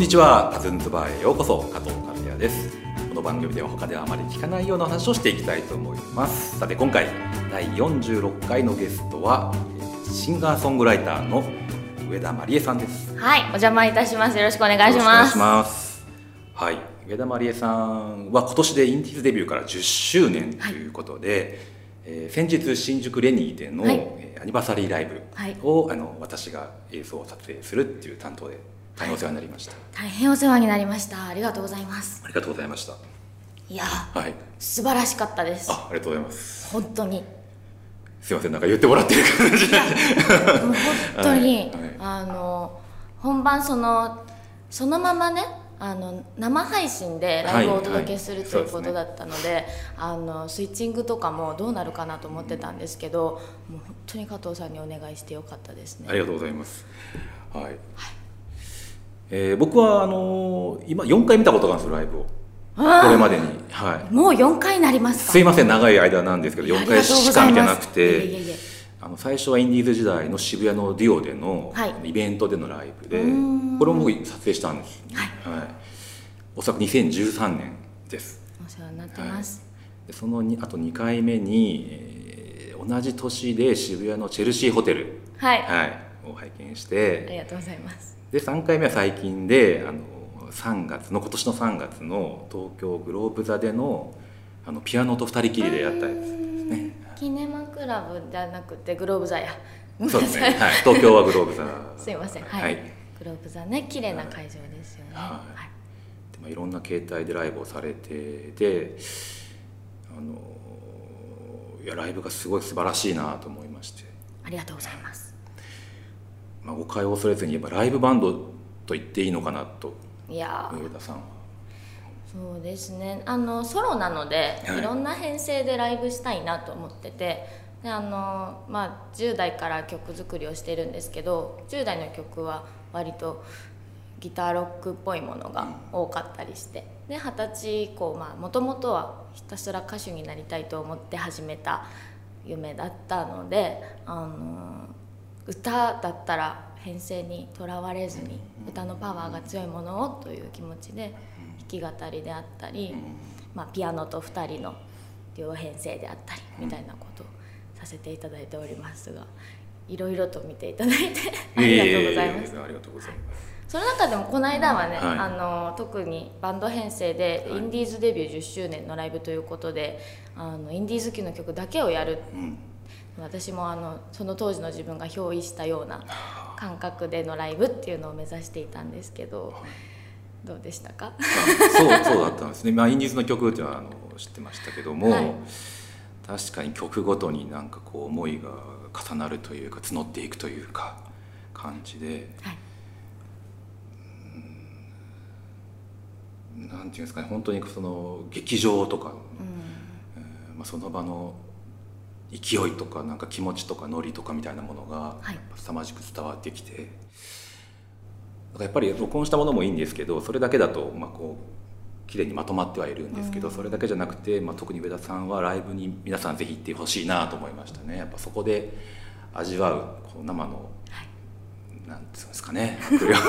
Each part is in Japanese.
こんにちは。カズンズバーへようこそ。加藤和也です。この番組では他ではあまり聞かないような話をしていきたいと思います。さて今回第46回のゲストはシンガーソングライターの上田まりえさんです。はい、お邪魔いたします。よろしくお願いしよろます。くお願いします。はい。上田まりえさんは今年でインディーズデビューから10周年ということで、えー先日新宿レニーでの、はい。えーアニバーサリーライブはい。を、あの私が映像を撮影するっていう担当で大変お世話になりました、大変お世話になりました。ありがとうございます。ありがとうございましたいや、はい素晴らしかったです。あありがとうございます本当に。すいませんなんか言ってもらってる感じでもう本当に、はいはいあの本番そのそのままね。あの生配信でライブをお届けする、はいということだったのであのスイッチングとかもどうなるかなと思ってたんですけど、もう本当に加藤さんにお願いしてよかったですねありがとうございますはい、えー僕はあのー今4回見たことがあるんですよライブを。こあれまでに。はい。もう4回になりますか？すいません長い間なんですけど4回しか見てなくてあの最初はインディーズ時代の渋谷のデュオでのはい。イベントでのライブで、これも僕撮影したんです、はい。おそらく2013年です。お世話になってます、でそのにあと2回目に、えー同じ年で渋谷のチェルシーホテル、はい、はい、を拝見しあてりがとうございますで3回目は最近であの3月の今年の3月の東京グローブ座でのあのピアノと二人きりでやったやつですね。キネマクラブじゃなくてグローブ座や。そうですね、はい、東京はグローブ座。すいません。はい、はい。グローブ座ね。綺麗な会場ですよね。はい。はい。でまあ、いろんな形態でライブをされてであのいやライブがすごい素晴らしいなと思いまして、ありがとうございますまあ、誤解を恐れずに言えばライブバンドと言っていいのかなといや。ー上田さんは。そうですね。あのソロなので、はい。い、ろんな編成でライブしたいなと思っててであの、まあ、10代から曲作りをしてるんですけど10代の曲は割とギターロックっぽいものが多かったりしてで二十歳以降もともとはひたすら歌手になりたいと思って始めた夢だったのであの歌だったら編成にとらわれずに歌のパワーが強いものをという気持ちで弾き語りであったり、まあ、ピアノと2人の両編成であったりみたいなことをさせていただいておりますがいろいろと見ていただいて ありがとうございます。ええありがとうございます。その中でもこの間はね、はい。あの特にバンド編成ではい。インディーズデビュー10周年のライブということであのインディーズ期の曲だけをやるうん私もあのその当時の自分が憑依したような感覚でのライブっていうのを目指していたんですけどどうでしたか？あそうそうだったんですね、まあ、インディーズの曲っていうのはあの知ってましたけども、はい。確かに曲ごとになんかこう思いが重なるというか募っていくというか感じではい。なんていうんですかね。本当にその劇場とか、うん。えーまあ、その場の勢いとかなんか気持ちとかノリとかみたいなものがはい。凄まじく伝わってきて、だからやっぱり録音したものもいいんですけどそれだけだとまあこう綺麗にまとまってはいるんですけど、うん。それだけじゃなくて、まあ、特に上田さんはライブに皆さんぜひ行ってほしいなと思いましたね。やっぱそこで味わうこう生のはい。なんていうんですかね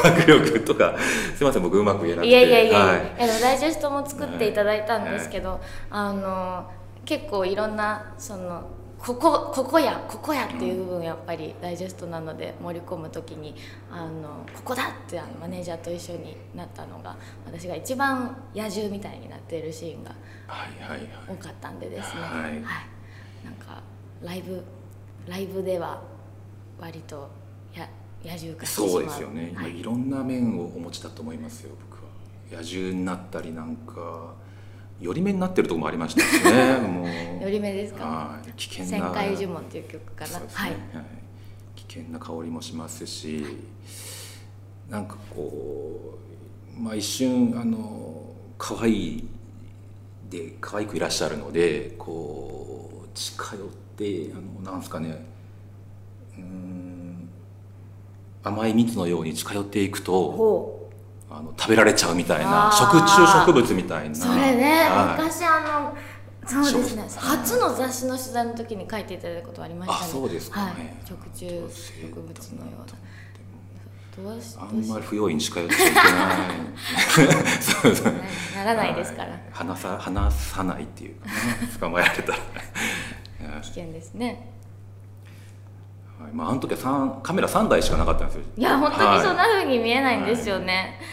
迫力とか。すいません僕うまく言えなくて。いやいやいや、はい。いやでもダイジェストも作っていただいたんですけど、あの結構いろんなそのここここやここやっていう部分やっぱりダイジェストなので盛り込む時にあのここだってあのマネージャーと一緒になったのが私が一番野獣みたいになっているシーンが多かったんでですね、はい。なんかライブライブでは割とや野獣化してそうですよね、はい。い、ろんな面をお持ちだと思いますよ僕は。野獣になったりなんか寄り目になってるところもありましたしねもう。寄り目ですか？はい。危険旋な回呪文っていう曲かな、ね。はい。はい。危険な香りもしますしなんかこうまあ一瞬あの可愛いで可愛くいらっしゃるのでこう近寄ってあのなんですかね。うーん。甘い蜜のように近寄っていくとほあの食べられちゃうみたいな食虫植物みたいな。うそれね、はい。昔あのそうですね初の雑誌の取材の時に書いていただいたことありましたね。あそうですか。ねはい、食虫植物のようなどどうしあんしまり不用意に近寄っちゃいけないそうそうなならないですからはい話さ話さないって？いうかね捕まえられたら、危険ですねはいまあ、あの時は三カメラ3台しかなかったんですよいや本当にそんなは風に見えないんですよね、い、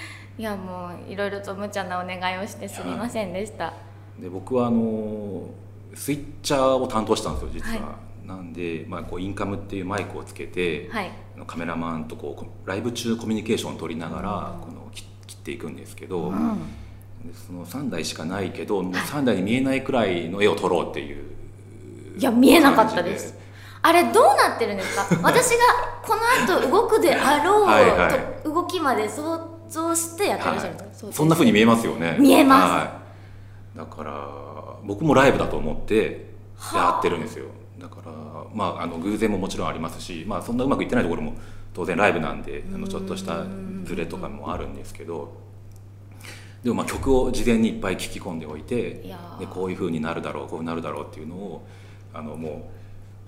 やもういろいろと無茶なお願いをしてすみませんでした、いで僕はあのスイッチャーを担当したんですよ実は、はなんで、まあ、こうインカムっていうマイクをつけて、はい。カメラマンとこうこライブ中コミュニケーションを取りながらうん。この切切っていくんですけど、うん。でその3台しかないけどもう3台に見えないくらいの絵を撮ろうっていういや見えなかったです。感あれどうなってるんですか？私がこの後動くであろうはいはい。と動きまで想像してやってらっしゃるんですか、はい、そんなふうに見えますよね。見えます。はい、だから僕もライブだと思ってやってるんですよ。だからまああの偶然ももちろんありますし、まあ、そんなうまくいってないところも当然ライブなんであのちょっとしたズレとかもあるんですけどでもまあ曲を事前にいっぱい聞き込んでおいてでこういうふうになるだろうこうなるだろうっていうのをあのもう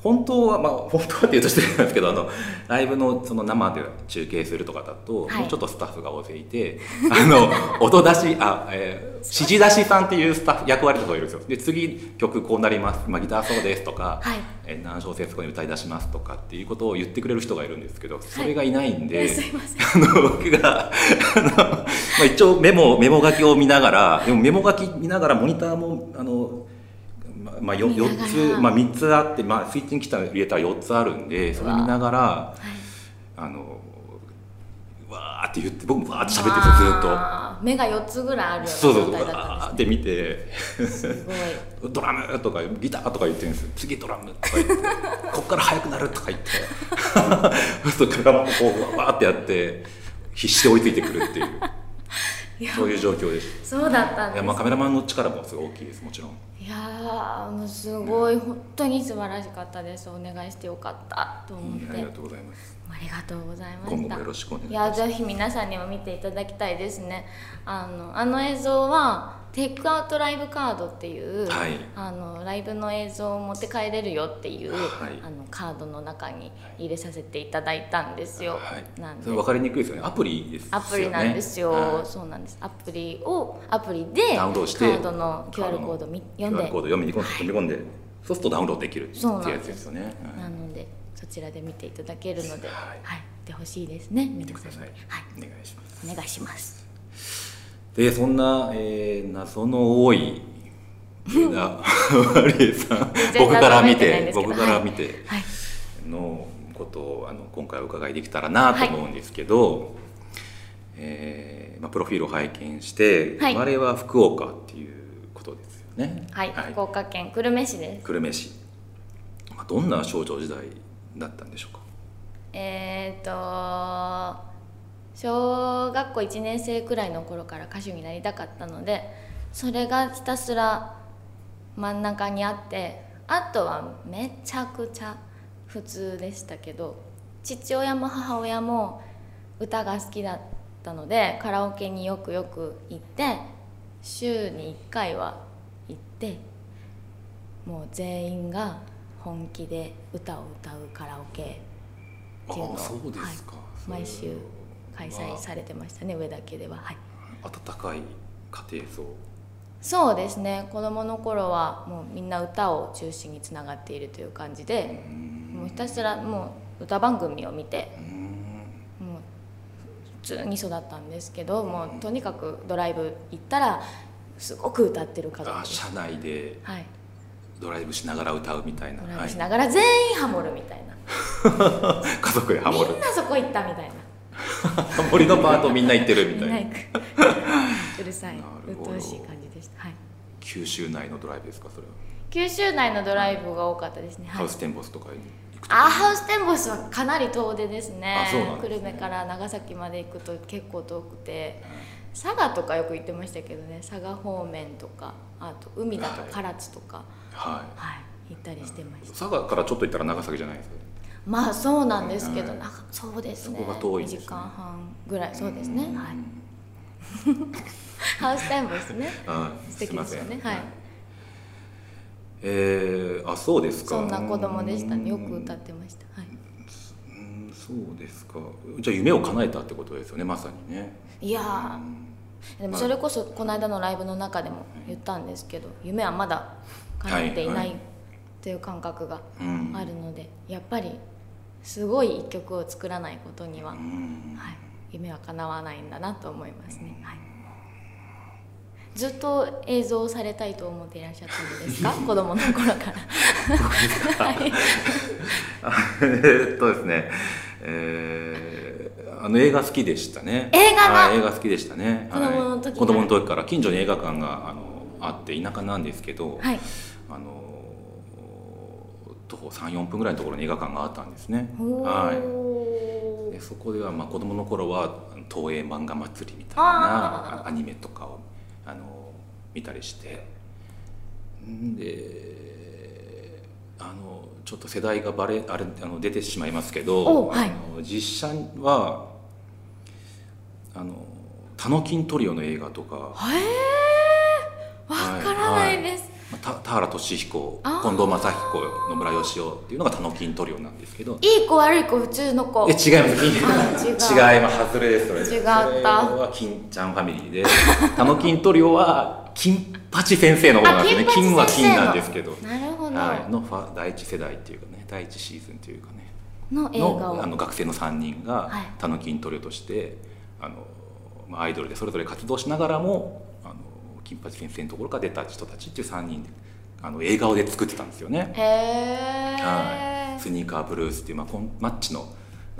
本当はまあ本当はっていうと失礼なんですけどあのライブのその生で中継するとかだと、はい。もうちょっとスタッフが大勢いてあの音出しあ、えー指示出しさんっていうスタッフ役割の人がいるんですよ。で次曲こうなります、まあ、ギターそうですとか、はい。えー何小節ここに歌い出しますとかっていうことを言ってくれる人がいるんですけどそれがいないんで、あの僕があの、まあ、一応メモメモ書きを見ながらでもメモ書き見ながらモニターもあのままあ、よ見ながら。4つ、まあ、3つあって、まあ、スイッチに来た入れたら4つあるんでそれ見ながらはい。あのわーって言って僕もわーって喋ってるんですよずー。っと。目が4つぐらいあるよそうそうそうわーって見て。ドラムとかギターとか言ってるんですよ。次ドラムとか言って。こっから速くなるとか言って。そうするとカメラマンもこうわーってやって必死で追いついてくるっていうそういう状況でしそうだったんです。まあカメラマンの力もすごい大きいですもちろん。いやーもうすごい。本当に素晴らしかったです。お願いしてよかったと思って。ありがとうございます。ありがとうございました。今後もよろしくお願いいします。やぜひ皆さんにも見ていただきたいですね。あのあの映像はテイクアウトライブカードっていう、はい。あのライブの映像を持って帰れるよっていう、はい。あのカードの中に入れさせていただいたんですよ、はい。なんで。分かりにくいですよね。アプリですよね。アプリなんですよ、はい。そうなんです。アプリをアプリでダウンロードしてカードの QR コードみ読ん QR でコード読みに込んで読み込んで。そうするとダウンロードできるっていうやつですよね。はない。のでそちらで見ていただけるので、ははい。い、見てほしいですね。見てください。はい、お願いします。お願いします。でそんな、えー、謎の多い上田マリエさん僕から見て僕から見てはい、のことをあの今回お伺いできたらなと思うんですけど、えーまあ、プロフィールを拝見して、はい。生まれは福岡っていうことですよね。はい、福岡県久留米市です。久留米市、まあ、どんな少女時代だったんでしょうか？えっ、と小学校1年生くらいの頃から歌手になりたかったのでそれがひたすら真ん中にあってあとはめちゃくちゃ普通でしたけど父親も母親も歌が好きだったのでカラオケによくよく行って週に1回は行ってもう全員が本気で歌を歌うカラオケっていうのを毎週開催されてましたね上田家では。はい。温かい家庭層そうですね。子供の頃はもうみんな歌を中心につながっているという感じでもうひたすらもう歌番組を見てうん。もう普通に育ったんですけどもうとにかくドライブ行ったらすごく歌ってる家族車内ではい。ドライブしながら歌うみたいな、ドライはいブしながら全員ハモるみたいな、家族でハモる。みんなそこ行ったみたいなハモリのパートみんな行ってるみたいな。うるさい。なるほど。鬱陶しい感じでした。はい。九州内のドライブですかそれは、九州内のドライブが多かったですね、はい。ハウステンボスとかに行くとあハウステンボスはかなり遠出ですね。久留米から長崎まで行くと結構遠くて。佐賀とかよく行ってましたけどね。佐賀方面とかあと海だと唐津とか。ははい、行ったりしてまいした。佐賀からちょっと行ったら長崎じゃないですか？まあそうなんですけど、はいなんかそうですね。そこね。2時間半ぐらい。そうですね。うん。はい。ハウステンボスね。はい。素敵ですよね。はい。えー、あそうですか。そんな子供でしたね。よく歌ってました。はい。うんそそうですか。じゃあ夢を叶えたってことですよね。まさにね。いやー。でもそれこそこの間のライブの中でも言ったんですけど夢はまだ叶っていなはいはい。いという感覚がうん。あるのでやっぱりすごい一曲を作らないことには、うはい、ん夢は叶わないんだなと思いますね、はい、ずっと映像をされたいと思っていらっしゃったんですか？子供の頃から。はい。えーっとですね、えーあの映画好きでしたね。映画映画好きでしたね。子供の時から。はい。子供の時から近所に映画館があのあって田舎なんですけど、はい。あの徒歩34分ぐらいのところに映画館があったんですね。おはい。ーでそこではまあ子供の頃は東映漫画祭りみたいなアニメとかをあの見たりして。んであのちょっと世代がバレあれあの出てしまいますけど、おはい。あの実写はあのタノキントリオの映画とかへえ田原俊彦近藤正彦野村義雄っていうのがタノキントリオなんですけど。いい子悪い子普通の子。え違います。あ違う。違います。外れですそれ。違った。それは金ちゃんファミリーで。タノキントリオは金八先生の方なんですね。あ金は金なんですけど。なるほど、はい、のファ第一世代っていうかね第一シーズンというかね。の映画あの学生の3人がはい。タノキントリオとしてあの、まあ、アイドルでそれぞれ活動しながらも金八先生のところから出た人たちっていう3人であの映画で作ってたんですよね。はい、スニーカーブルースっていう、まあ、コンマッチの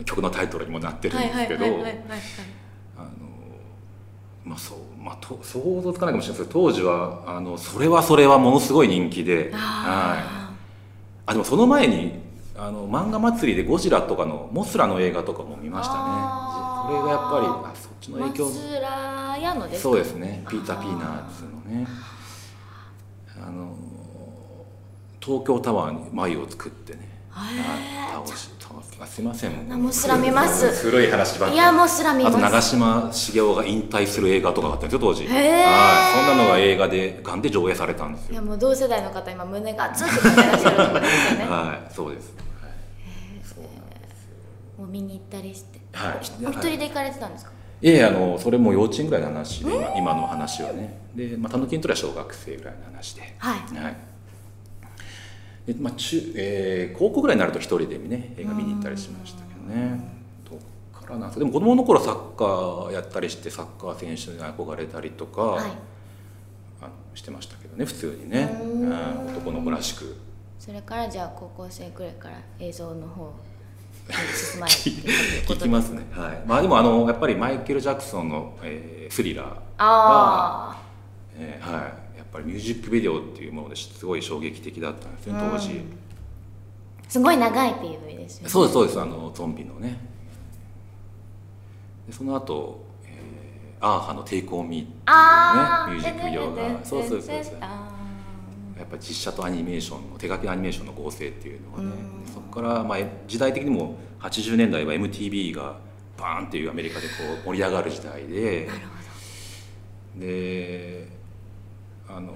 曲のタイトルにもなってるんですけどあのまあそうまあ、と想像つかないかもしれないですけど当時はあのそれはそれはものすごい人気で、はい、ああでもその前にあの漫画祭りでゴジラとかのモスラの映画とかも見ましたね。それがやっぱりちのー影響松浦屋のですか？そうですね。ピーター・ピーナッツのね。あの東京タワーに眉を作ってね、倒し倒すあすいません。あモスラ見ます。古い話ばっかり。いやもうすら見あとます長嶋茂雄が引退する映画とかがあったんですよ当時。はい。そんなのが映画でガンで上映されたんですよ。いやもう同世代の方今胸が熱って感じてらっしゃるところです。よね はいそうです、もう見に行ったりして。はい。お一人で行かれてたんですか？いやいやあのそれも幼稚園ぐらいの話で今今の話はね。で、まあ、たぬきんとりは小学生ぐらいの話で。はい。はい。でまあ中えー高校ぐらいになると一人でね映画見に行ったりしましたけどね。どっからなんですか。でも子供の頃サッカーやったりしてサッカー選手に憧れたりとか、はい。あのしてましたけどね普通にね。ううん。ん男の子らしく。それからじゃあ高校生くらいから映像の方に進まれていたということでますね。はい。まあでもあのやっぱりマイケル・ジャクソンの、えースリラーは、あえーはい、やっぱりミュージックビデオっていうものですごい衝撃的だったんですね当時、うん。あすごい長い PV ですよね。そうですそうです。あのゾンビのね。でその後、えーアーハの「テイクオンミー」っていうねミュージックビデオが。そうそうそうそうあやっぱ実写とアニメーションの手書きアニメーションの合成っていうのがねうん。そこからまあ時代的にも80年代は MTV がバーンっていうアメリカでこう盛り上がる時代でであの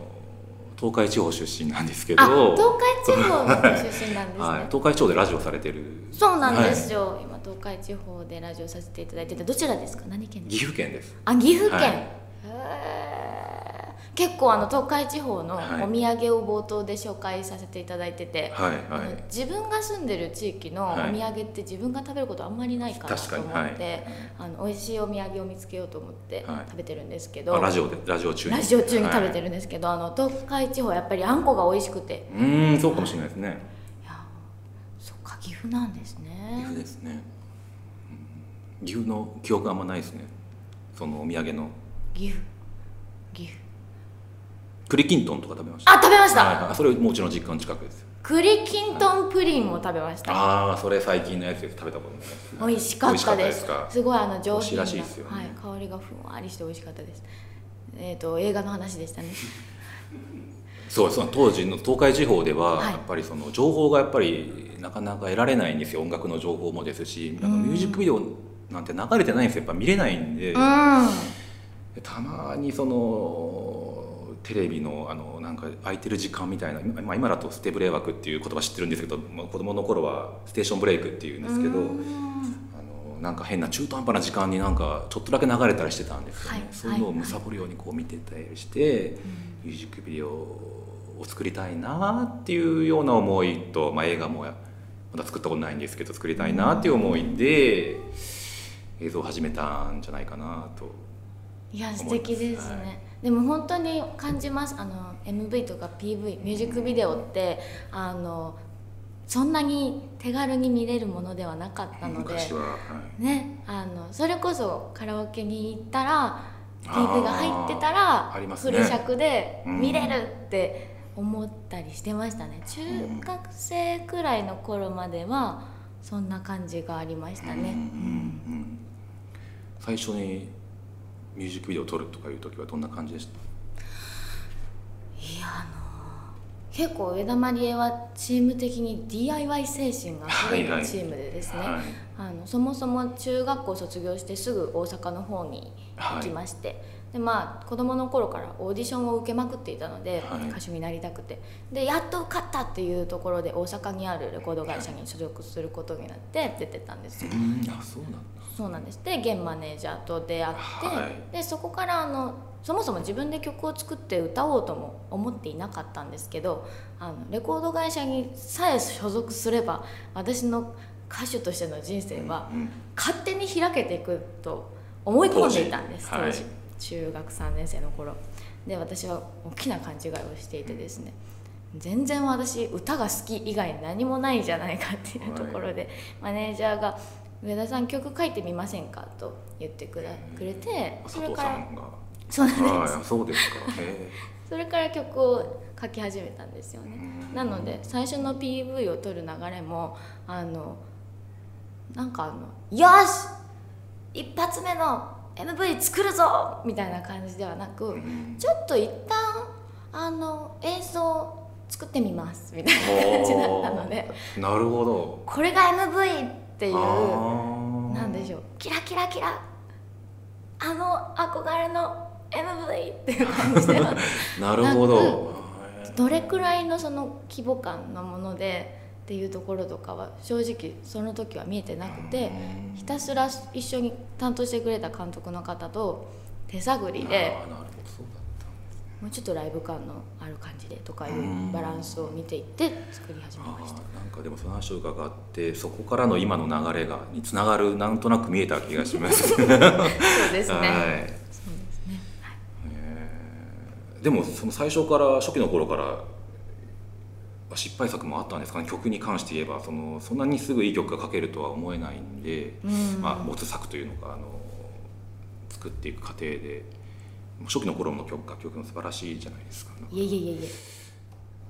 東海地方出身なんですけど東海地方出身なんですね、はい、東海地方でラジオされてる。そうなんですよ、今東海地方でラジオさせていただいててどちらですか？何県ですか？岐阜県です。あ岐阜県、はい。へー結構あの東海地方のはい。お土産を冒頭で紹介させていただいてて、はいはい。自分が住んでる地域のおはい。土産って自分が食べることあんまりないかなと思って、はい。あの美味しいお土産を見つけようと思ってはい。食べてるんですけど、あラジオでラジオ中に。ラジオ中に食べてる、るんですけど、あの東海地方やっぱりあんこが美味しくて。うーんそうかもしれないですね。いやそっか岐阜なんですね。岐阜ですね、うん。岐阜の記憶あんまないですね。そのお土産の。岐阜栗きんとんとか食べました。あ食べました、はいはい、それもうちの実家の近くです。栗きんとんプリンを食べました。ああそれ最近のやつです。食べたことない美味しかったです。すすごいあの上品なね。はい、香りがふんわりして美味しかったです。えっ、と映画の話でしたね。そうその当時の東海地方では、はい。やっぱりその情報がやっぱりなかなか得られないんですよ。音楽の情報もですしあのミュージックビデオなんて流れてないんですよ。やっぱ見れないんで、うん。たまにそのテレビのあのなんか空いてる時間みたいな、まあ、今だとステブレー枠っていう言葉知ってるんですけど、まあ、子供の頃はステーションブレイクっていうんですけど、なんか変な中途半端な時間になんかちょっとだけ流れたりしてたんですよね、はい。そういうのをむさぼるようにこう見てたりして、ミュージックビデオを作りたいなっていうような思いと、まあ、映画もまだ作ったことないんですけど作りたいなっていう思いで映像を始めたんじゃないかなといや素敵ですね、はい。でも本当に感じます。あの MV とか PV ミュージックビデオってあのそんなに手軽に見れるものではなかったので昔は、はい。ねあのそれこそカラオケに行ったら PV が入ってたらね。フル尺でうん。見れるって思ったりしてましたね。中学生くらいの頃まではそんな感じがありましたね。うんうんうん。最初にミュージックビデオを撮るとかいう時はどんな感じでした？いやあの結構上田まりえはチーム的に DIY 精神があふれはいチームでですね、はいあのそもそも中学校卒業してすぐ大阪の方に行きまして、でまあ子供の頃からオーディションを受けまくっていたので、はい。歌手になりたくて。でやっと受かったっていうところで大阪にあるレコード会社に所属することになって出てたんですよ。うん。あそうなんだそうなんです。で現マネージャーと出会って、はい。でそこからあのそもそも自分で曲を作って歌おうとも思っていなかったんですけどあのレコード会社にさえ所属すれば私の歌手としての人生はうん勝手に開けていくと思い込んでいたんです。当時,、はい中学3年生の頃。で私は大きな勘違いをしていてですね。全然私歌が好き以外何もないじゃないかっていうところで、マネージャーが「上田さん曲書いてみませんか?」と言ってくれてそれからそうなんです。はいそうですか。へ それから曲を書き始めたんですよね。うん。なので最初の PV を撮る流れもあのなんかあの「よし!一発目の MV 作るぞ!」みたいな感じではなく、ちょっと一旦あの映像作ってみます。みたいな感じだったので。なるほど。これが MV っていうなんでしょう。キラキラキラ。あの憧れの MV っていう感じでは なるほど。どれくらいのその規模感のものでっていうところとかは正直その時は見えてなくてうんひたすら一緒に担当してくれた監督の方と手探りでもうちょっとライブ感のある感じでとかいううんバランスを見ていって作り始めあました。ーなんかでもその話を伺ってそこからの今の流れがにつながるなんとなく見えた気がします そうですね。はいそうですね。はいえーでもその最初から初期の頃から失敗作もあったんですかね曲に関して言えばそのそんなにすぐいい曲が書けるとは思えないんで、うんまあ、没作というのかあの作っていく過程で初期の頃の曲楽曲も素晴らしいじゃないですか。いえいえいえいえ。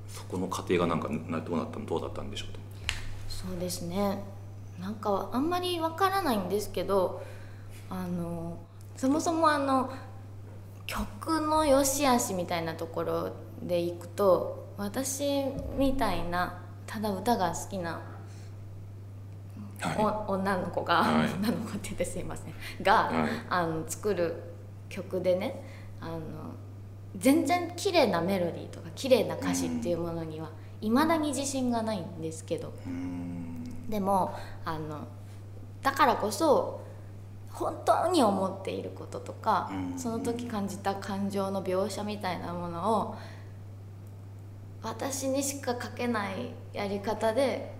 そこの過程がなんかなどうなったのどうだったんでしょうと。そうですね。なんかあんまりわからないんですけどあのそもそもあの曲の良し悪しみたいなところでいくと私みたいなただ歌が好きな、はお女の子が、はい。女の子って言ってすいません。が、はい。あの作る曲でねあの全然綺麗なメロディーとか綺麗な歌詞っていうものにはいまだに自信がないんですけど。でもあのだからこそ本当に思っていることとか、うん。その時感じた感情の描写みたいなものを私にしか書けないやり方で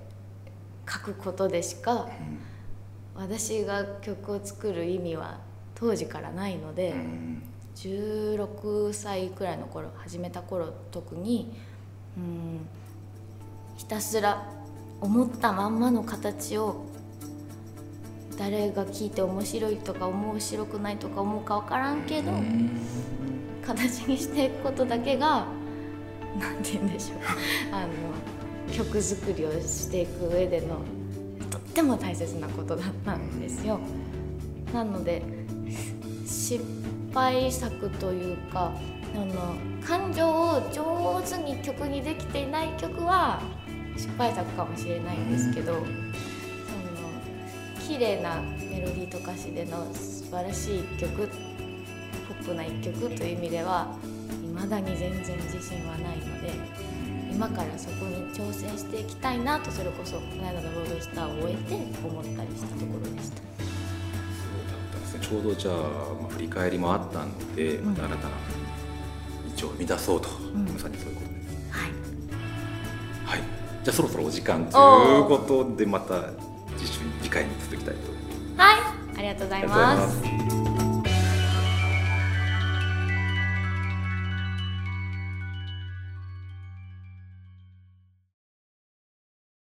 書くことでしか私が曲を作る意味は当時からないので、うん。16歳くらいの頃始めた頃特にうんひたすら思ったまんまの形を誰が聞いて面白いとか面白くないとか思うか分からんけど、うん。形にしていくことだけが何て言うんでしょう。あの曲作りをしていく上でのとっても大切なことだったんですよ。なので失敗作というかあの感情を上手に曲にできていない曲は失敗作かもしれないんですけど、その綺麗なメロディーと歌詞での素晴らしい一曲ポップな一曲という意味では未だに全然自信はないので今からそこに挑戦していきたいなとそれこそこの間のロードスターを終えて思ったりしたところでした。ょうどじゃあ、まあ、振り返りもあったので、うん。また新たな道を生み出そうと、ん。まさにそういうことです。はい。はい、じゃあそろそろお時間ということでまた次週次回に続きたいと思います。はい。ありがとうございます。